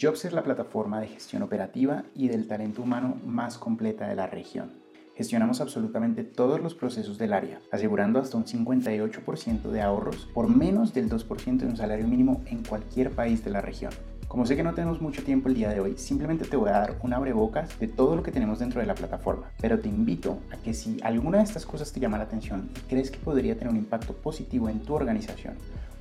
Jobs es la plataforma de gestión operativa y del talento humano más completa de la región. Gestionamos absolutamente todos los procesos del área, asegurando hasta un 58% de ahorros por menos del 2% de un salario mínimo en cualquier país de la región. Como sé que no tenemos mucho tiempo el día de hoy, simplemente te voy a dar un abrebocas de todo lo que tenemos dentro de la plataforma. Pero te invito a que si alguna de estas cosas te llama la atención y crees que podría tener un impacto positivo en tu organización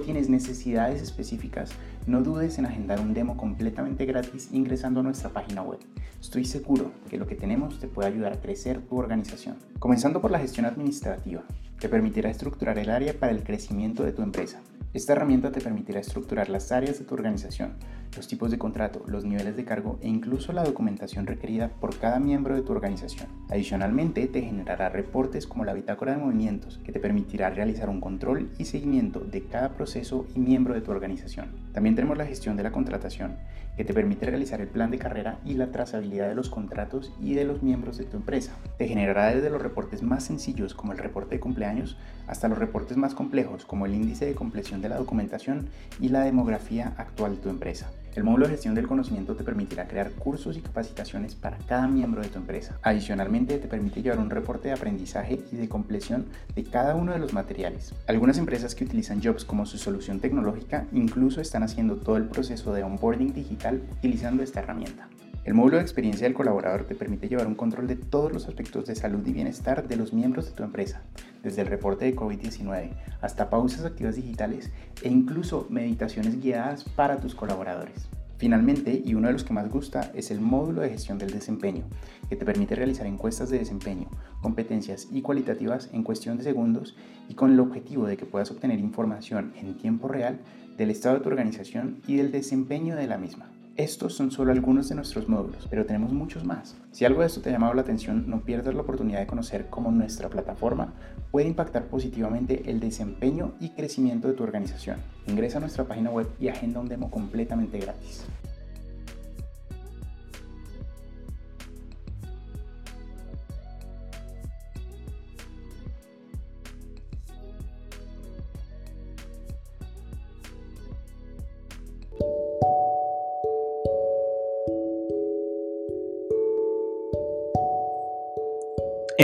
tienes necesidades específicas, no dudes en agendar un demo completamente gratis ingresando a nuestra página web. Estoy seguro que lo que tenemos te puede ayudar a crecer tu organización. Comenzando por la gestión administrativa, te permitirá estructurar el área para el crecimiento de tu empresa. Esta herramienta te permitirá estructurar las áreas de tu organización, los tipos de contrato, los niveles de cargo e incluso la documentación requerida por cada miembro de tu organización. Adicionalmente, te generará reportes como la bitácora de movimientos, que te permitirá realizar un control y seguimiento de cada proceso y miembro de tu organización. También tenemos la gestión de la contratación, que te permite realizar el plan de carrera y la trazabilidad de los contratos y de los miembros de tu empresa. Te generará desde los reportes más sencillos como el reporte de cumpleaños hasta los reportes más complejos como el índice de compleción de la documentación y la demografía actual de tu empresa. El módulo de gestión del conocimiento te permitirá crear cursos y capacitaciones para cada miembro de tu empresa. Adicionalmente, te permite llevar un reporte de aprendizaje y de compleción de cada uno de los materiales. Algunas empresas que utilizan Jobs como su solución tecnológica incluso están haciendo todo el proceso de onboarding digital utilizando esta herramienta. El módulo de experiencia del colaborador te permite llevar un control de todos los aspectos de salud y bienestar de los miembros de tu empresa, desde el reporte de COVID-19 hasta pausas activas digitales e incluso meditaciones guiadas para tus colaboradores. Finalmente, y uno de los que más gusta, es el módulo de gestión del desempeño, que te permite realizar encuestas de desempeño, competencias y cualitativas en cuestión de segundos y con el objetivo de que puedas obtener información en tiempo real del estado de tu organización y del desempeño de la misma. Estos son solo algunos de nuestros módulos, pero tenemos muchos más. Si algo de esto te ha llamado la atención, no pierdas la oportunidad de conocer cómo nuestra plataforma puede impactar positivamente el desempeño y crecimiento de tu organización. Ingresa a nuestra página web y agenda un demo completamente gratis.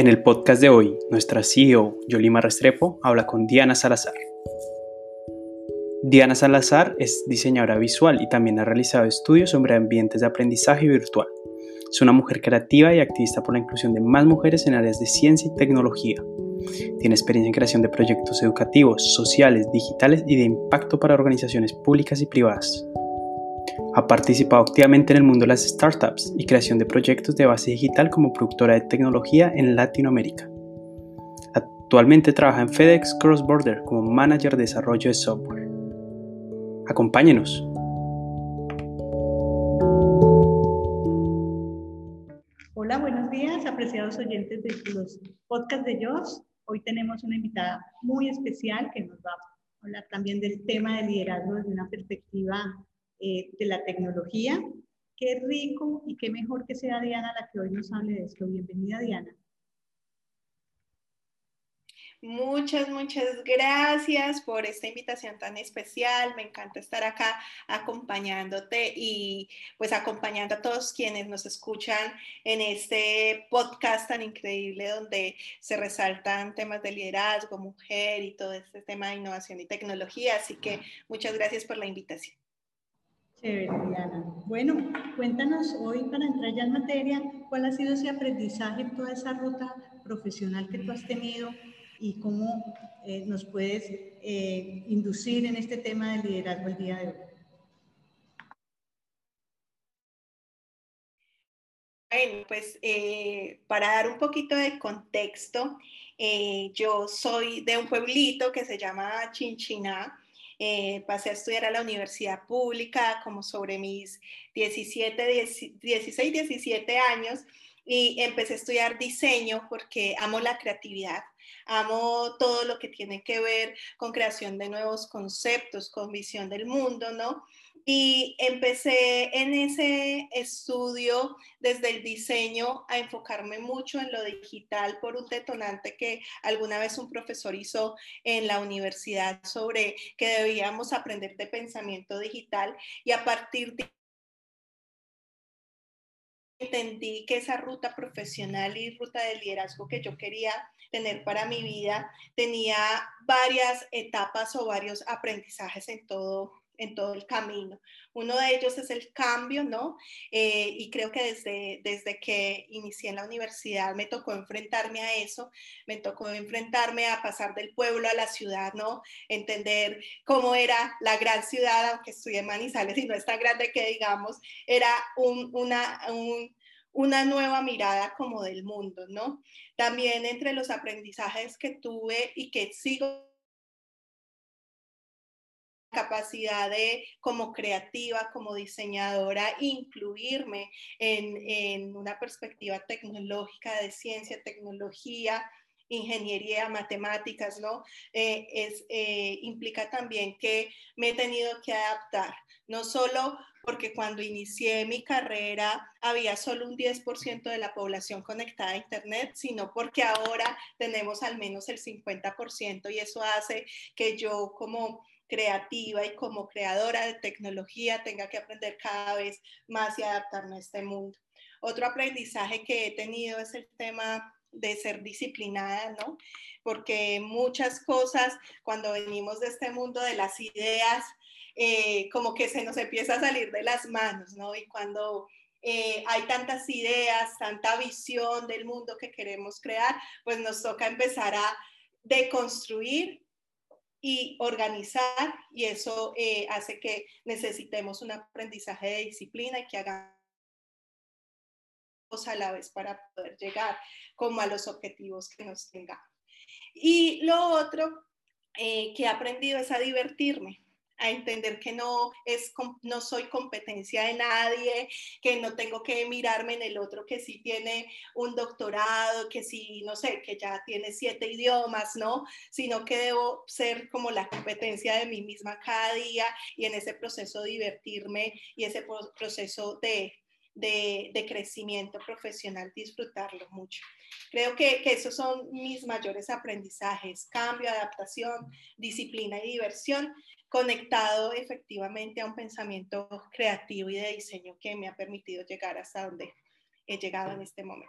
En el podcast de hoy, nuestra CEO, Yolima Restrepo, habla con Diana Salazar. Diana Salazar es diseñadora visual y también ha realizado estudios sobre ambientes de aprendizaje virtual. Es una mujer creativa y activista por la inclusión de más mujeres en áreas de ciencia y tecnología. Tiene experiencia en creación de proyectos educativos, sociales, digitales y de impacto para organizaciones públicas y privadas. Ha participado activamente en el mundo de las startups y creación de proyectos de base digital como productora de tecnología en Latinoamérica. Actualmente trabaja en FedEx Cross Border como manager de desarrollo de software. Acompáñenos. Hola, buenos días, apreciados oyentes de los podcasts de JOS. Hoy tenemos una invitada muy especial que nos va a hablar también del tema de liderazgo desde una perspectiva eh, de la tecnología. Qué rico y qué mejor que sea Diana la que hoy nos hable de esto. Bienvenida, Diana. Muchas, muchas gracias por esta invitación tan especial. Me encanta estar acá acompañándote y pues acompañando a todos quienes nos escuchan en este podcast tan increíble donde se resaltan temas de liderazgo, mujer y todo este tema de innovación y tecnología. Así que muchas gracias por la invitación. Diana. Bueno, cuéntanos hoy para entrar ya en materia, cuál ha sido ese aprendizaje, toda esa ruta profesional que tú has tenido y cómo eh, nos puedes eh, inducir en este tema del liderazgo el día de hoy. Bueno, pues eh, para dar un poquito de contexto, yo soy de un pueblito que se llama Chinchiná, eh, pasé a estudiar a la universidad pública como sobre mis 17, 16, 17 años y empecé a estudiar diseño porque amo la creatividad, amo todo lo que tiene que ver con creación de nuevos conceptos, con visión del mundo, ¿no? Y empecé en ese estudio desde el diseño a enfocarme mucho en lo digital por un detonante que alguna vez un profesor hizo en la universidad sobre que debíamos aprender de pensamiento digital y a partir de entendí que esa ruta profesional y ruta de liderazgo que yo quería tener para mi vida tenía varias etapas o varios aprendizajes en todo en todo el camino. Uno de ellos es el cambio, ¿no? Eh, y creo que desde, desde que inicié en la universidad me tocó enfrentarme a eso, me tocó enfrentarme a pasar del pueblo a la ciudad, ¿no? Entender cómo era la gran ciudad, aunque estudié en Manizales y no es tan grande que digamos, era una, una nueva mirada como del mundo, ¿no? También entre los aprendizajes que tuve y que sigo capacidad de, como creativa, como diseñadora, incluirme en, una perspectiva tecnológica de ciencia, tecnología, ingeniería, matemáticas, ¿no? Eh, es, eh, implica también que me he tenido que adaptar, no solo porque cuando inicié mi carrera había solo un 10% de la población conectada a Internet, sino porque ahora tenemos al menos el 50% y eso hace que yo como creativa y como creadora de tecnología tenga que aprender cada vez más y adaptarme a este mundo. Otro aprendizaje que he tenido es el tema de ser disciplinada, ¿no? Porque muchas cosas cuando venimos de este mundo de las ideas, eh, como que se nos empieza a salir de las manos, ¿no? Y cuando eh, hay tantas ideas, tanta visión del mundo que queremos crear, pues nos toca empezar a deconstruir y organizar y eso eh, hace que necesitemos un aprendizaje de disciplina y que hagamos a la vez para poder llegar como a los objetivos que nos tengamos. Y lo otro eh, que he aprendido es a divertirme a entender que no, es, no soy competencia de nadie, que no tengo que mirarme en el otro que sí tiene un doctorado, que sí, no sé, que ya tiene siete idiomas, ¿no? Sino que debo ser como la competencia de mí misma cada día y en ese proceso divertirme y ese proceso de, de, crecimiento profesional, disfrutarlo mucho. Creo que, que, esos son mis mayores aprendizajes, cambio, adaptación, disciplina y diversión, conectado efectivamente a un pensamiento creativo y de diseño que me ha permitido llegar hasta donde he llegado en este momento.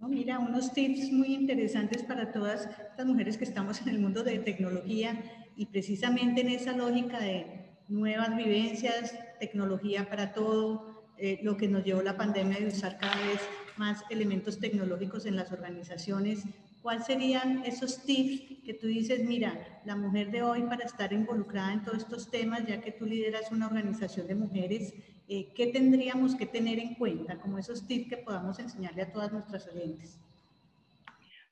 mira, unos tips muy interesantes para todas las mujeres que estamos en el mundo de tecnología y precisamente en esa lógica de nuevas vivencias, tecnología para todo, eh, lo que nos llevó la pandemia de usar cada vez más elementos tecnológicos en las organizaciones ¿cuáles serían esos tips que tú dices, mira, la mujer de hoy para estar involucrada en todos estos temas, ya que tú lideras una organización de mujeres, eh, ¿qué tendríamos que tener en cuenta como esos tips que podamos enseñarle a todas nuestras oyentes?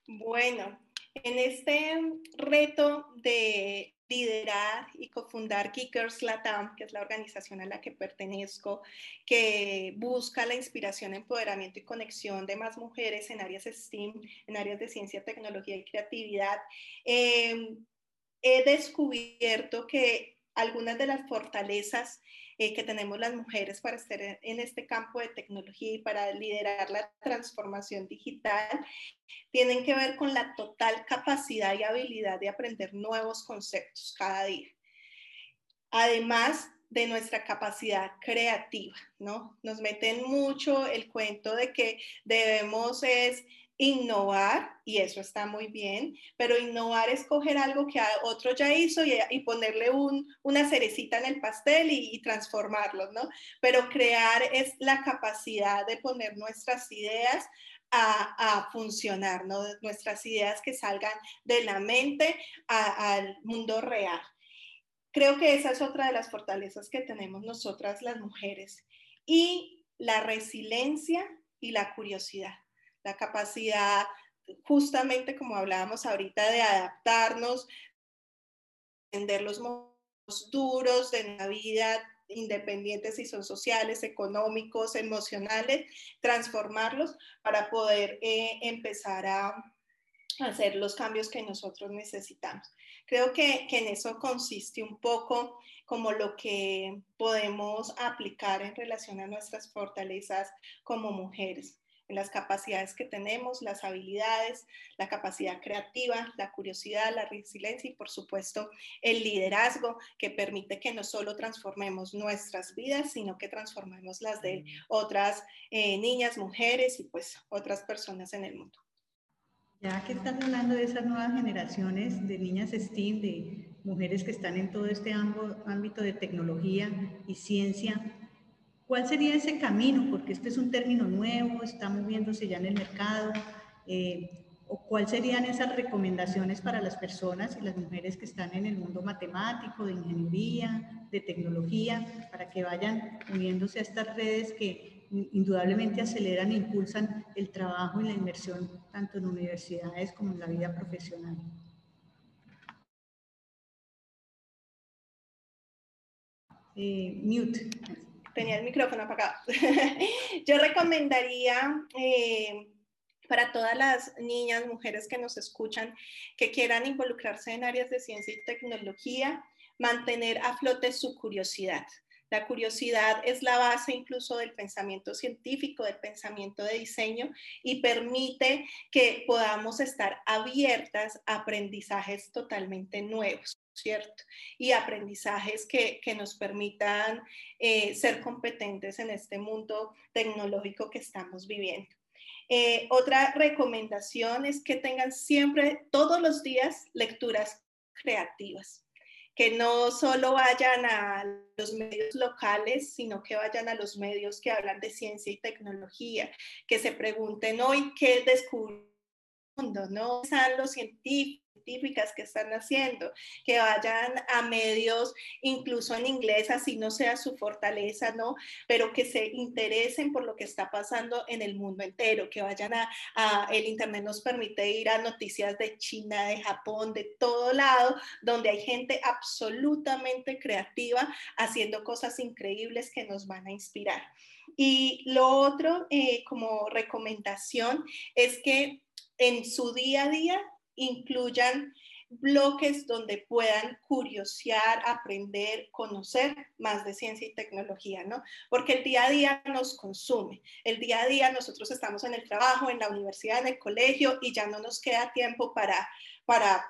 Bueno, en este reto de liderar y cofundar Kickers Latam, que es la organización a la que pertenezco, que busca la inspiración, empoderamiento y conexión de más mujeres en áreas STEAM, en áreas de ciencia, tecnología y creatividad. Eh, he descubierto que algunas de las fortalezas eh, que tenemos las mujeres para estar en este campo de tecnología y para liderar la transformación digital tienen que ver con la total capacidad y habilidad de aprender nuevos conceptos cada día. Además de nuestra capacidad creativa, ¿no? Nos meten mucho el cuento de que debemos es innovar, y eso está muy bien, pero innovar es coger algo que otro ya hizo y, ponerle una cerecita en el pastel y, transformarlo, ¿no? Pero crear es la capacidad de poner nuestras ideas a, funcionar, ¿no? Nuestras ideas que salgan de la mente al mundo real. Creo que esa es otra de las fortalezas que tenemos nosotras las mujeres. Y la resiliencia y la curiosidad la capacidad, justamente como hablábamos ahorita, de adaptarnos, entender los momentos duros de la vida, independientes si son sociales, económicos, emocionales, transformarlos para poder eh, empezar a hacer los cambios que nosotros necesitamos. Creo que, que, en eso consiste un poco como lo que podemos aplicar en relación a nuestras fortalezas como mujeres las capacidades que tenemos, las habilidades, la capacidad creativa, la curiosidad, la resiliencia y por supuesto el liderazgo que permite que no solo transformemos nuestras vidas, sino que transformemos las de otras eh, niñas, mujeres y pues otras personas en el mundo. Ya que estás hablando de esas nuevas generaciones de niñas STEAM, de mujeres que están en todo este ámbito de tecnología y ciencia, ¿Cuál sería ese camino? Porque este es un término nuevo, está moviéndose ya en el mercado. Eh, ¿O cuáles serían esas recomendaciones para las personas y las mujeres que están en el mundo matemático, de ingeniería, de tecnología, para que vayan uniéndose a estas redes que indudablemente aceleran e impulsan el trabajo y la inversión tanto en universidades como en la vida profesional? Eh, mute tenía el micrófono apagado. Yo recomendaría eh, para todas las niñas, mujeres que nos escuchan, que quieran involucrarse en áreas de ciencia y tecnología, mantener a flote su curiosidad. La curiosidad es la base incluso del pensamiento científico, del pensamiento de diseño y permite que podamos estar abiertas a aprendizajes totalmente nuevos. ¿Cierto? Y aprendizajes que, nos permitan eh, ser competentes en este mundo tecnológico que estamos viviendo. Eh, otra recomendación es que tengan siempre, todos los días, lecturas creativas, que no solo vayan a los medios locales, sino que vayan a los medios que hablan de ciencia y tecnología, que se pregunten hoy qué descubrió el mundo, ¿no? Están los científicos científicas que están haciendo, que vayan a medios incluso en inglés, así no sea su fortaleza, ¿no? Pero que se interesen por lo que está pasando en el mundo entero, que vayan a, el Internet nos permite ir a noticias de China, de Japón, de todo lado, donde hay gente absolutamente creativa haciendo cosas increíbles que nos van a inspirar. Y lo otro, eh, como recomendación, es que en su día a día incluyan bloques donde puedan curiosear, aprender, conocer más de ciencia y tecnología, ¿no? Porque el día a día nos consume. El día a día nosotros estamos en el trabajo, en la universidad, en el colegio y ya no nos queda tiempo para, para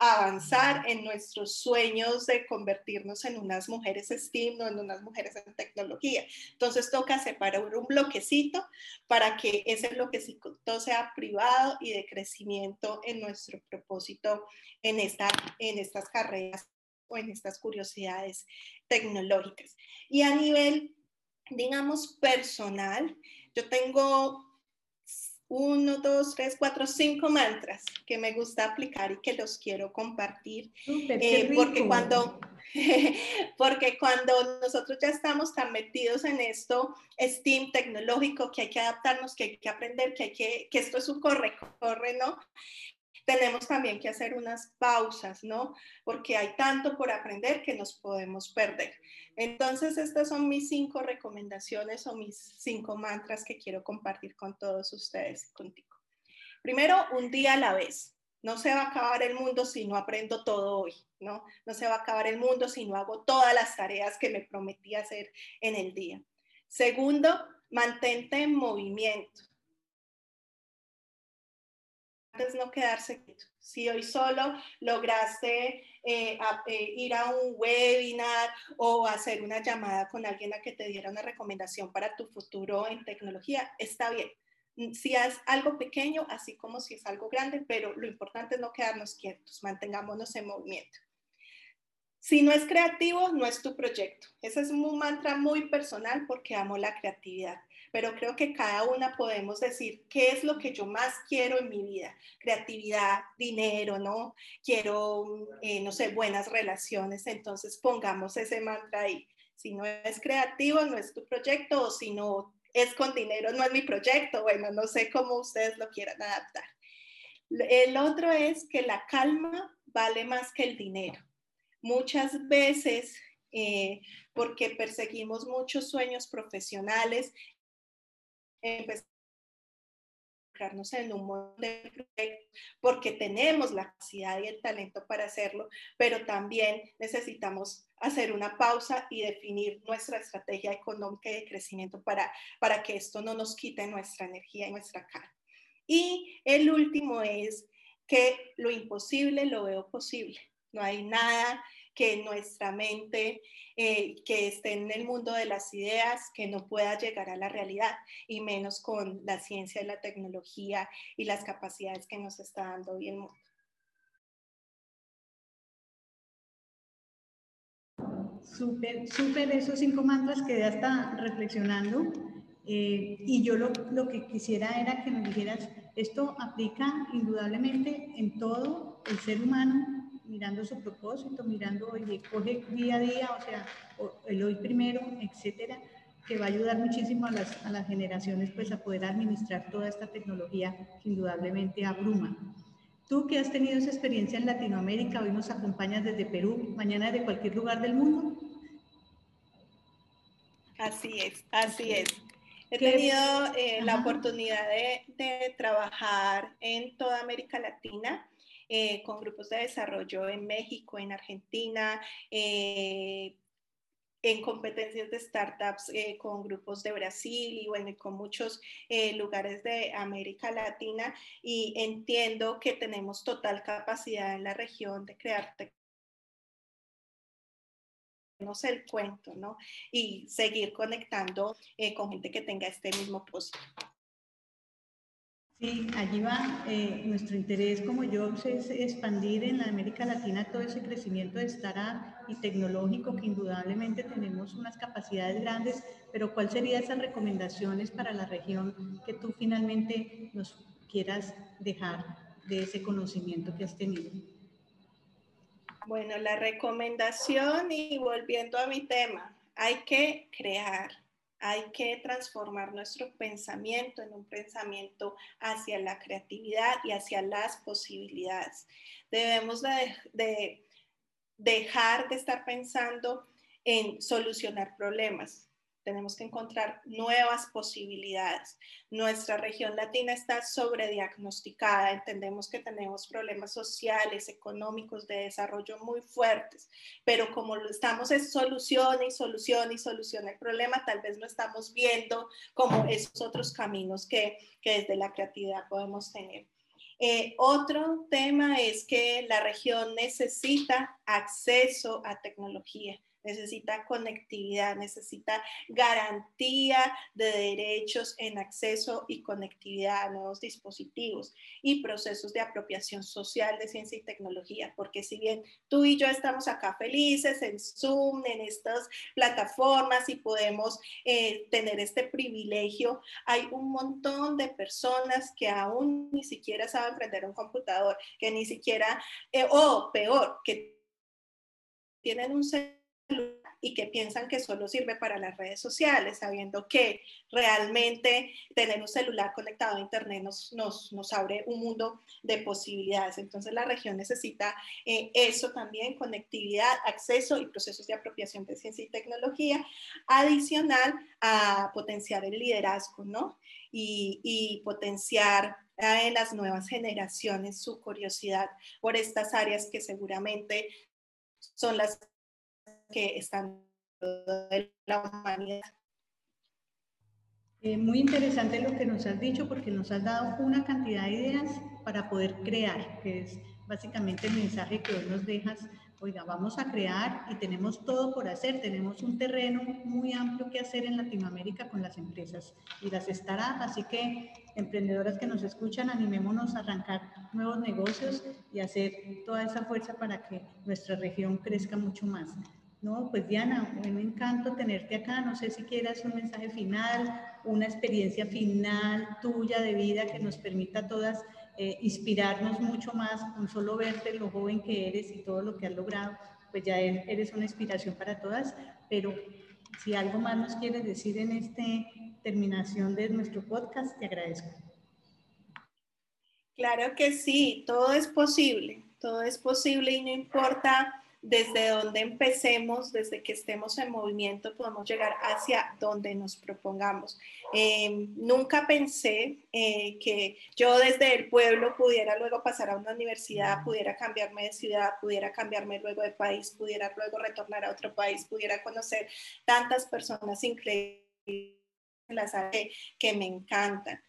avanzar en nuestros sueños de convertirnos en unas mujeres STEAM, no en unas mujeres en tecnología. Entonces toca separar un bloquecito para que ese bloquecito sea privado y de crecimiento en nuestro propósito en, esta, en estas carreras o en estas curiosidades tecnológicas. Y a nivel, digamos, personal, yo tengo uno, dos, tres, cuatro, cinco mantras que me gusta aplicar y que los quiero compartir. Eh, porque, cuando, porque cuando nosotros ya estamos tan metidos en esto, STEAM tecnológico, que hay que adaptarnos, que hay que aprender, que, hay que, que esto es un corre-corre, ¿no? Tenemos también que hacer unas pausas, ¿no? Porque hay tanto por aprender que nos podemos perder. Entonces, estas son mis cinco recomendaciones o mis cinco mantras que quiero compartir con todos ustedes contigo. Primero, un día a la vez. No se va a acabar el mundo si no aprendo todo hoy, ¿no? No se va a acabar el mundo si no hago todas las tareas que me prometí hacer en el día. Segundo, mantente en movimiento no quedarse quieto. Si hoy solo lograste eh, eh, ir a un webinar o hacer una llamada con alguien a que te diera una recomendación para tu futuro en tecnología, está bien. Si es algo pequeño, así como si es algo grande, pero lo importante es no quedarnos quietos, mantengámonos en movimiento. Si no es creativo, no es tu proyecto. Ese es un mantra muy personal porque amo la creatividad pero creo que cada una podemos decir qué es lo que yo más quiero en mi vida. Creatividad, dinero, ¿no? Quiero, eh, no sé, buenas relaciones. Entonces pongamos ese mantra ahí. Si no es creativo, no es tu proyecto, o si no es con dinero, no es mi proyecto. Bueno, no sé cómo ustedes lo quieran adaptar. El otro es que la calma vale más que el dinero. Muchas veces eh, porque perseguimos muchos sueños profesionales, empezamos en un montón de porque tenemos la capacidad y el talento para hacerlo, pero también necesitamos hacer una pausa y definir nuestra estrategia económica y de crecimiento para, para que esto no nos quite nuestra energía y nuestra cara. Y el último es que lo imposible lo veo posible. No hay nada que nuestra mente, eh, que esté en el mundo de las ideas, que no pueda llegar a la realidad, y menos con la ciencia y la tecnología y las capacidades que nos está dando hoy el mundo. Súper, súper esos cinco mantras que ya está reflexionando. Eh, y yo lo, lo, que quisiera era que nos dijeras, esto aplica indudablemente en todo el ser humano, mirando su propósito, mirando, oye, coge día a día, o sea, el hoy primero, etcétera, que va a ayudar muchísimo a las, a las generaciones pues a poder administrar toda esta tecnología que indudablemente abruma. Tú que has tenido esa experiencia en Latinoamérica, hoy nos acompañas desde Perú, mañana de cualquier lugar del mundo. Así es, así es. He tenido eh, la oportunidad de, de, trabajar en toda América Latina. Eh, con grupos de desarrollo en México, en Argentina, eh, en competencias de startups eh, con grupos de Brasil y bueno, con muchos lugares de América Latina y entiendo que tenemos total capacidad en la región de crear el cuento, ¿no? Y seguir conectando con gente que tenga este mismo propósito. Sí, allí va. Eh, nuestro interés como yo es expandir en la América Latina todo ese crecimiento de startup y tecnológico que indudablemente tenemos unas capacidades grandes, pero ¿cuáles serían esas recomendaciones para la región que tú finalmente nos quieras dejar de ese conocimiento que has tenido? Bueno, la recomendación y volviendo a mi tema, hay que crear, hay que transformar nuestro pensamiento en un pensamiento hacia la creatividad y hacia las posibilidades. Debemos de, dejar de estar pensando en solucionar problemas tenemos que encontrar nuevas posibilidades. Nuestra región latina está sobrediagnosticada, entendemos que tenemos problemas sociales, económicos, de desarrollo muy fuertes, pero como lo estamos es solución y solución y solución el problema, tal vez no estamos viendo como esos otros caminos que, que desde la creatividad podemos tener. Eh, otro tema es que la región necesita acceso a tecnología necesita conectividad, necesita garantía de derechos en acceso y conectividad a nuevos dispositivos y procesos de apropiación social de ciencia y tecnología, porque si bien tú y yo estamos acá felices en Zoom, en estas plataformas y podemos eh, tener este privilegio, hay un montón de personas que aún ni siquiera saben prender un computador, que ni siquiera, eh, o peor, que tienen un y que piensan que solo sirve para las redes sociales, sabiendo que realmente tener un celular conectado a Internet nos, nos, nos abre un mundo de posibilidades. Entonces la región necesita eh, eso también, conectividad, acceso y procesos de apropiación de ciencia y tecnología, adicional a potenciar el liderazgo, ¿no? Y, y potenciar en las nuevas generaciones su curiosidad por estas áreas que seguramente son las que están de la humanidad. Eh, muy interesante lo que nos has dicho porque nos has dado una cantidad de ideas para poder crear, que es básicamente el mensaje que hoy nos dejas. Oiga, vamos a crear y tenemos todo por hacer. Tenemos un terreno muy amplio que hacer en Latinoamérica con las empresas y las startups. Así que, emprendedoras que nos escuchan, animémonos a arrancar nuevos negocios y hacer toda esa fuerza para que nuestra región crezca mucho más. No, pues Diana, un encanto tenerte acá. No sé si quieras un mensaje final, una experiencia final tuya de vida que nos permita a todas eh, inspirarnos mucho más con solo verte lo joven que eres y todo lo que has logrado. Pues ya eres una inspiración para todas, pero si algo más nos quieres decir en esta terminación de nuestro podcast, te agradezco. Claro que sí, todo es posible, todo es posible y no importa desde donde empecemos, desde que estemos en movimiento, podemos llegar hacia donde nos propongamos. Em, nunca pensé eh, que yo desde el pueblo pudiera luego pasar a una universidad, pudiera cambiarme de ciudad, pudiera cambiarme luego de país, pudiera luego retornar a otro país, pudiera conocer tantas personas increíbles en las que me encantan.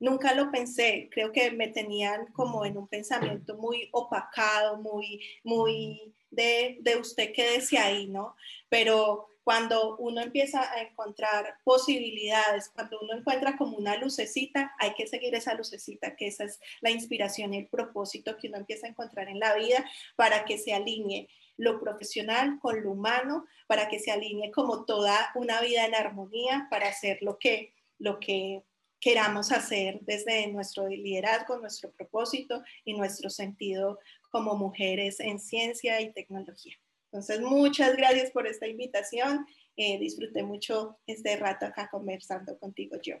Nunca lo pensé, creo que me tenían como en un pensamiento muy opacado, muy, muy de, de usted quédese ahí, ¿no? Pero cuando uno empieza a encontrar posibilidades, cuando uno encuentra como una lucecita, hay que seguir esa lucecita, que esa es la inspiración y el propósito que uno empieza a encontrar en la vida para que se alinee lo profesional con lo humano, para que se alinee como toda una vida en armonía, para hacer lo que, lo que queramos hacer desde nuestro liderazgo, nuestro propósito y nuestro sentido como mujeres en ciencia y tecnología. Entonces, muchas gracias por esta invitación. Eh, disfruté mucho este rato acá conversando contigo yo.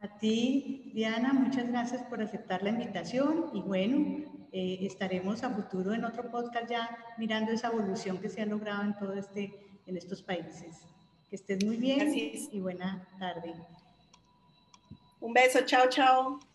A ti, Diana, muchas gracias por aceptar la invitación y bueno, eh, estaremos a futuro en otro podcast ya mirando esa evolución que se ha logrado en todo este, en estos países. Que estés muy bien y buena tarde. Un beso, chao, chao.